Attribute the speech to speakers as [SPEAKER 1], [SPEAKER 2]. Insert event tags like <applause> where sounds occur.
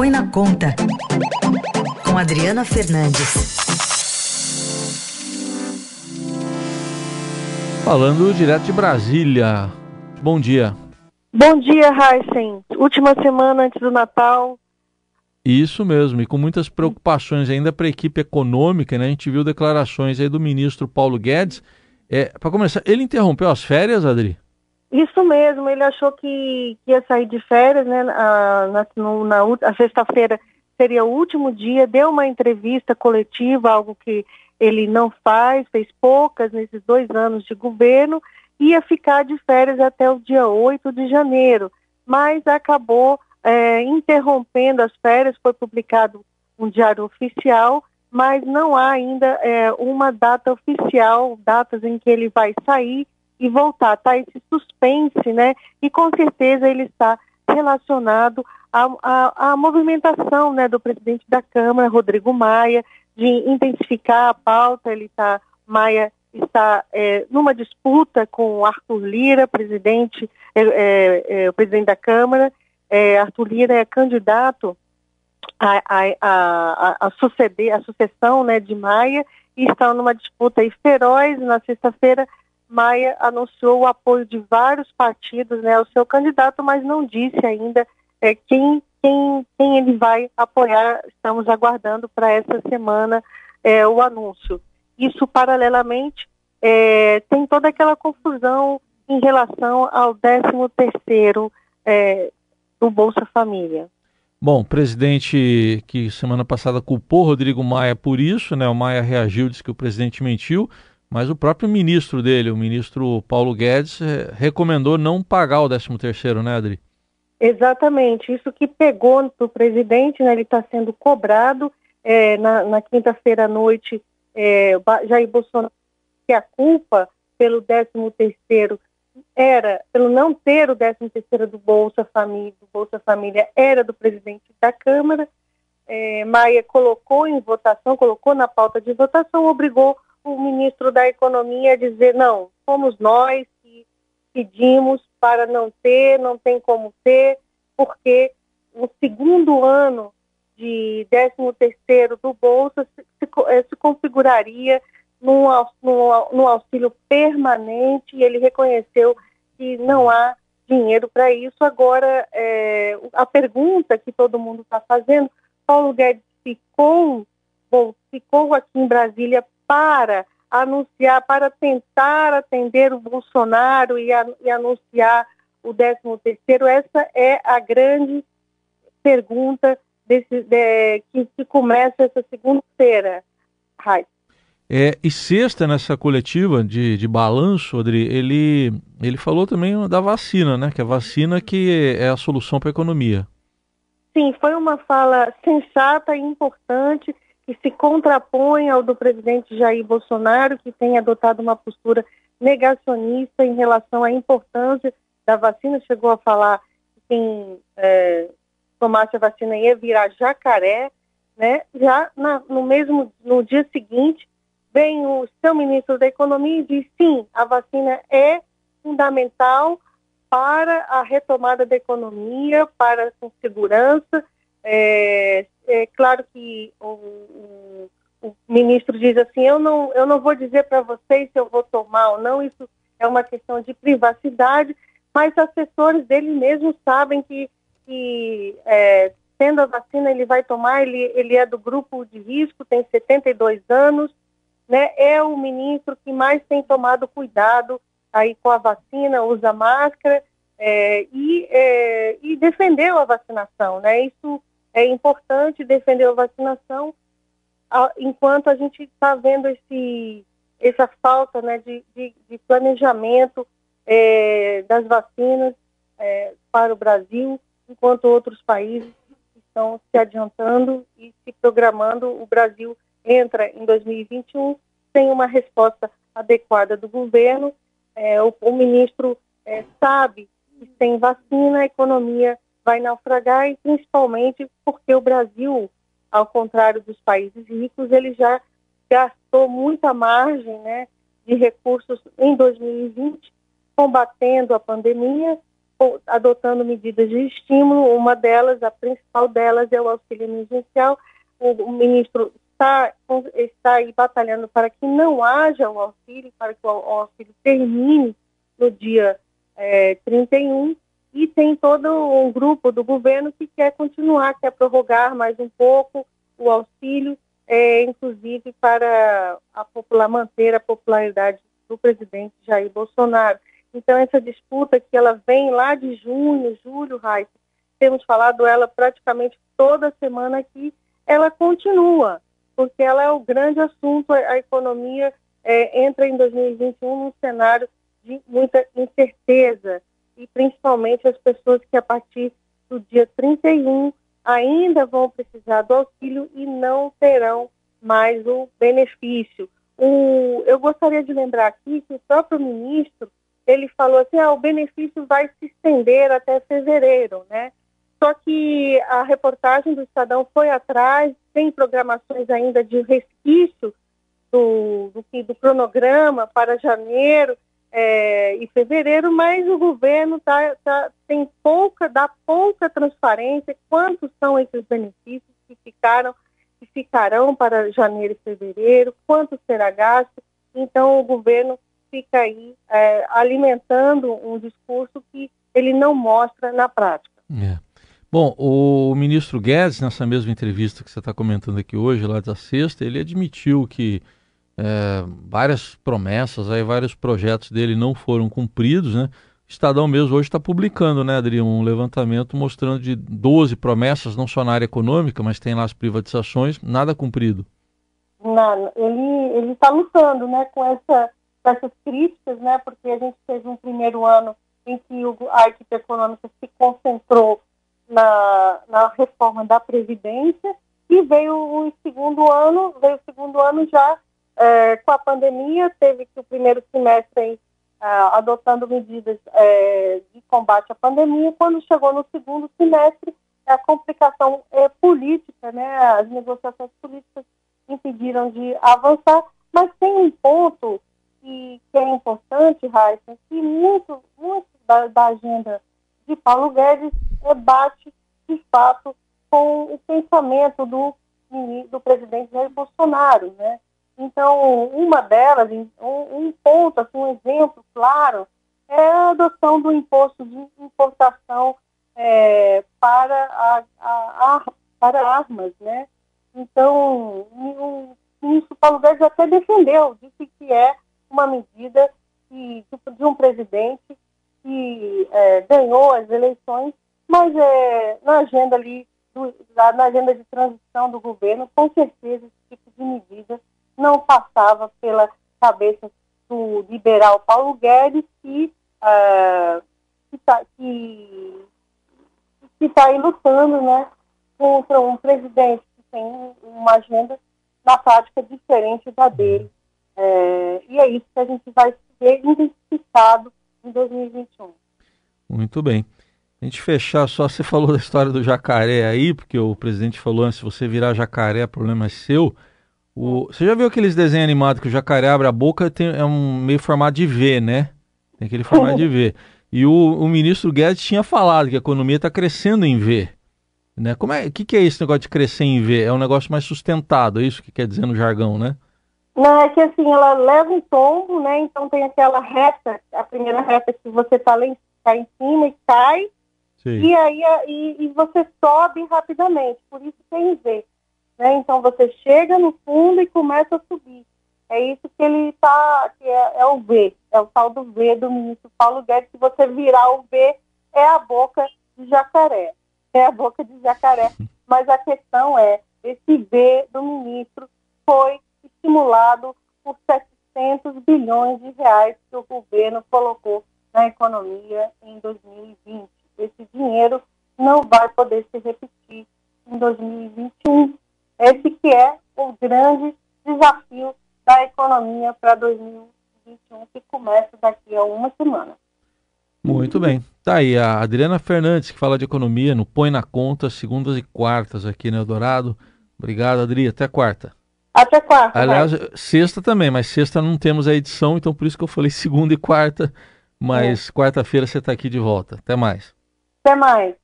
[SPEAKER 1] Põe na Conta, com Adriana Fernandes.
[SPEAKER 2] Falando direto de Brasília. Bom dia.
[SPEAKER 3] Bom dia, Heisen. Última semana antes do Natal.
[SPEAKER 2] Isso mesmo, e com muitas preocupações ainda para a equipe econômica, né? A gente viu declarações aí do ministro Paulo Guedes. É, para começar, ele interrompeu as férias, Adri?
[SPEAKER 3] Isso mesmo, ele achou que, que ia sair de férias, né? A, na, na, a sexta-feira seria o último dia, deu uma entrevista coletiva, algo que ele não faz, fez poucas nesses dois anos de governo, ia ficar de férias até o dia 8 de janeiro, mas acabou é, interrompendo as férias, foi publicado um diário oficial, mas não há ainda é, uma data oficial, datas em que ele vai sair e voltar. Está esse suspense, né? E com certeza ele está relacionado à, à, movimentação né, do presidente da Câmara, Rodrigo Maia, de intensificar a pauta. Ele está, Maia está é, numa disputa com Arthur Lira, presidente, é, é, é o presidente da Câmara. É, Arthur Lira é candidato a, a, a, a, suceder, a sucessão né, de Maia e está numa disputa feroz. Na sexta-feira, Maia anunciou o apoio de vários partidos né, ao seu candidato, mas não disse ainda é, quem, quem, quem ele vai apoiar. Estamos aguardando para essa semana é, o anúncio. Isso, paralelamente, é, tem toda aquela confusão em relação ao 13º é, do Bolsa Família.
[SPEAKER 2] Bom, presidente que semana passada culpou Rodrigo Maia por isso, né? O Maia reagiu, disse que o presidente mentiu. Mas o próprio ministro dele, o ministro Paulo Guedes, eh, recomendou não pagar o 13 terceiro, né, Adri?
[SPEAKER 3] Exatamente, isso que pegou para o presidente, né, ele está sendo cobrado é, na, na quinta-feira à noite, é, Jair Bolsonaro, que a culpa pelo 13 terceiro era, pelo não ter o 13 terceiro do Bolsa Família, do Bolsa Família, era do presidente da Câmara, é, Maia colocou em votação, colocou na pauta de votação, obrigou o ministro da Economia dizer, não, fomos nós que pedimos para não ter, não tem como ter, porque o segundo ano de 13 terceiro do Bolsa se, se, eh, se configuraria num, num, num, auxílio permanente e ele reconheceu que não há dinheiro para isso. Agora, é, a pergunta que todo mundo está fazendo, Paulo Guedes ficou, ficou aqui em Brasília para anunciar, para tentar atender o Bolsonaro e, a, e anunciar o 13 terceiro, essa é a grande pergunta desse, de, que, que, começa essa segunda-feira.
[SPEAKER 2] É, e sexta, nessa coletiva de, de balanço, Adri, ele, ele falou também da vacina, né? Que a vacina que é a solução para a economia.
[SPEAKER 3] Sim, foi uma fala sensata e importante que se contrapõe ao do presidente Jair Bolsonaro, que tem adotado uma postura negacionista em relação à importância da vacina. Chegou a falar que quem é, tomasse a vacina ia virar jacaré, né? Já na, no mesmo no dia seguinte vem o seu ministro da Economia e diz sim, a vacina é fundamental para a retomada da economia, para com segurança. É, é claro que o, o, o, ministro diz assim, eu não, eu não vou dizer para vocês se eu vou tomar ou não, isso é uma questão de privacidade, mas assessores dele mesmo sabem que, que é, tendo a vacina ele vai tomar, ele, ele é do grupo de risco, tem 72 anos, né, é o ministro que mais tem tomado cuidado aí com a vacina, usa máscara é, e, é, e defendeu a vacinação, né, isso é importante defender a vacinação enquanto a gente está vendo esse, essa falta né, de, de, de planejamento é, das vacinas é, para o Brasil, enquanto outros países estão se adiantando e se programando. O Brasil entra em 2021 sem uma resposta adequada do governo. É, o, o, ministro é, sabe que sem vacina a economia vai naufragar e principalmente porque o Brasil, ao contrário dos países ricos, ele já gastou muita margem né, de recursos em 2020, combatendo a pandemia adotando medidas de estímulo. Uma delas, a principal delas, é o auxílio emergencial. O, ministro está, está aí batalhando para que não haja o auxílio, para que o, auxílio termine no dia é, 31. E tem todo um grupo do governo que quer continuar, quer prorrogar mais um pouco o auxílio, é, inclusive para a popular, manter a popularidade do presidente Jair Bolsonaro. Então, essa disputa que ela vem lá de junho, julho, Raíssa, temos falado ela praticamente toda semana aqui, ela continua, porque ela é o grande assunto, a economia é, entra em 2021 num cenário de muita incerteza, e principalmente as pessoas que a partir do dia 31 ainda vão precisar do auxílio e não terão mais o benefício. O, eu gostaria de lembrar aqui que o próprio ministro ele falou assim, ah, o benefício vai se estender até fevereiro, né? Só que a reportagem do Estadão foi atrás, tem programações ainda de resquício do, do, do cronograma para janeiro é, e fevereiro, mas o governo tá, tá, tem pouca, dá pouca transparência quantos são esses benefícios que ficaram que ficarão para janeiro e fevereiro, quanto será gasto. Então o governo fica aí é, alimentando um discurso que ele não mostra na prática.
[SPEAKER 2] É. Bom, o ministro Guedes, nessa mesma entrevista que você está comentando aqui hoje, lá da sexta, ele admitiu que é, várias promessas, aí, vários projetos dele não foram cumpridos, né? Estadão mesmo hoje está publicando, né, Adri, um levantamento mostrando de 12 promessas, não só na área econômica, mas tem lá as privatizações, nada cumprido.
[SPEAKER 3] Não, ele está lutando, né, com essa dessas críticas, né, porque a gente teve um primeiro ano em que a equipe econômica se concentrou na, na reforma da Previdência e veio o segundo ano, veio o segundo ano já é, com a pandemia, teve que o primeiro semestre adotando medidas é, de combate à pandemia, quando chegou no segundo semestre, a complicação é, política, né, as negociações políticas impediram de avançar, mas tem um ponto que, que é importante, Raíssa, que muito, muito da, da, agenda de Paulo Guedes é, bate, de fato, com o pensamento do, do presidente Jair Bolsonaro, né? Então, uma delas, um, ponto, assim, um exemplo claro, é a adoção do imposto de importação é, para, a, a, a, para armas, né? Então, o ministro Paulo Guedes até defendeu, disse que é uma medida que, de um presidente que é, ganhou as eleições, mas é, na agenda ali, do, na agenda de transição do governo, com certeza esse tipo de medida não passava pela cabeça do liberal Paulo Guedes, que uh, está que, que tá aí lutando né, contra um presidente que tem uma agenda na prática diferente da dele. É, e é isso que a gente vai ver intensificado em 2021.
[SPEAKER 2] Muito bem. A gente fechar só, você falou da história do jacaré aí, porque o presidente falou antes, se você virar jacaré, o problema é seu. O, você já viu aqueles desenhos animados que o jacaré abre a boca tem, é um meio formato de V, né? Tem aquele formato de V. <laughs> E o, o ministro Guedes tinha falado que a economia está crescendo em V. Né? Como é, o que, que é esse negócio de crescer em V? É um negócio mais sustentado, é isso que quer dizer no jargão, né?
[SPEAKER 3] Não, é que assim, ela leva um tombo, né? Então tem aquela reta, a primeira reta que você tá, lá em, tá em cima e cai, Sim. e aí e, e, você sobe rapidamente, por isso tem V. Né? Então você chega no fundo e começa a subir. É isso que ele está, que é, é, o V, é o tal do V do ministro Paulo Guedes, se você virar o V, é a boca de jacaré. É a boca de jacaré. Mas a questão é, esse V do ministro foi estimulado por 700 bilhões de reais que o governo colocou na economia em 2020. Esse dinheiro não vai poder se repetir em 2021. Esse que é o grande desafio da economia para 2021, que começa daqui a uma semana.
[SPEAKER 2] Muito bem. Tá aí a Adriana Fernandes, que fala de economia no Põe na Conta, segundas e quartas aqui no Eldorado. Obrigado, Adri. Até quarta.
[SPEAKER 3] Até quarta.
[SPEAKER 2] Aliás, vai. sexta também, mas sexta não temos a edição, então por isso que eu falei <laughs> segunda e quarta, Mas é. quarta-feira você está aqui de volta. Até mais.
[SPEAKER 3] Até mais.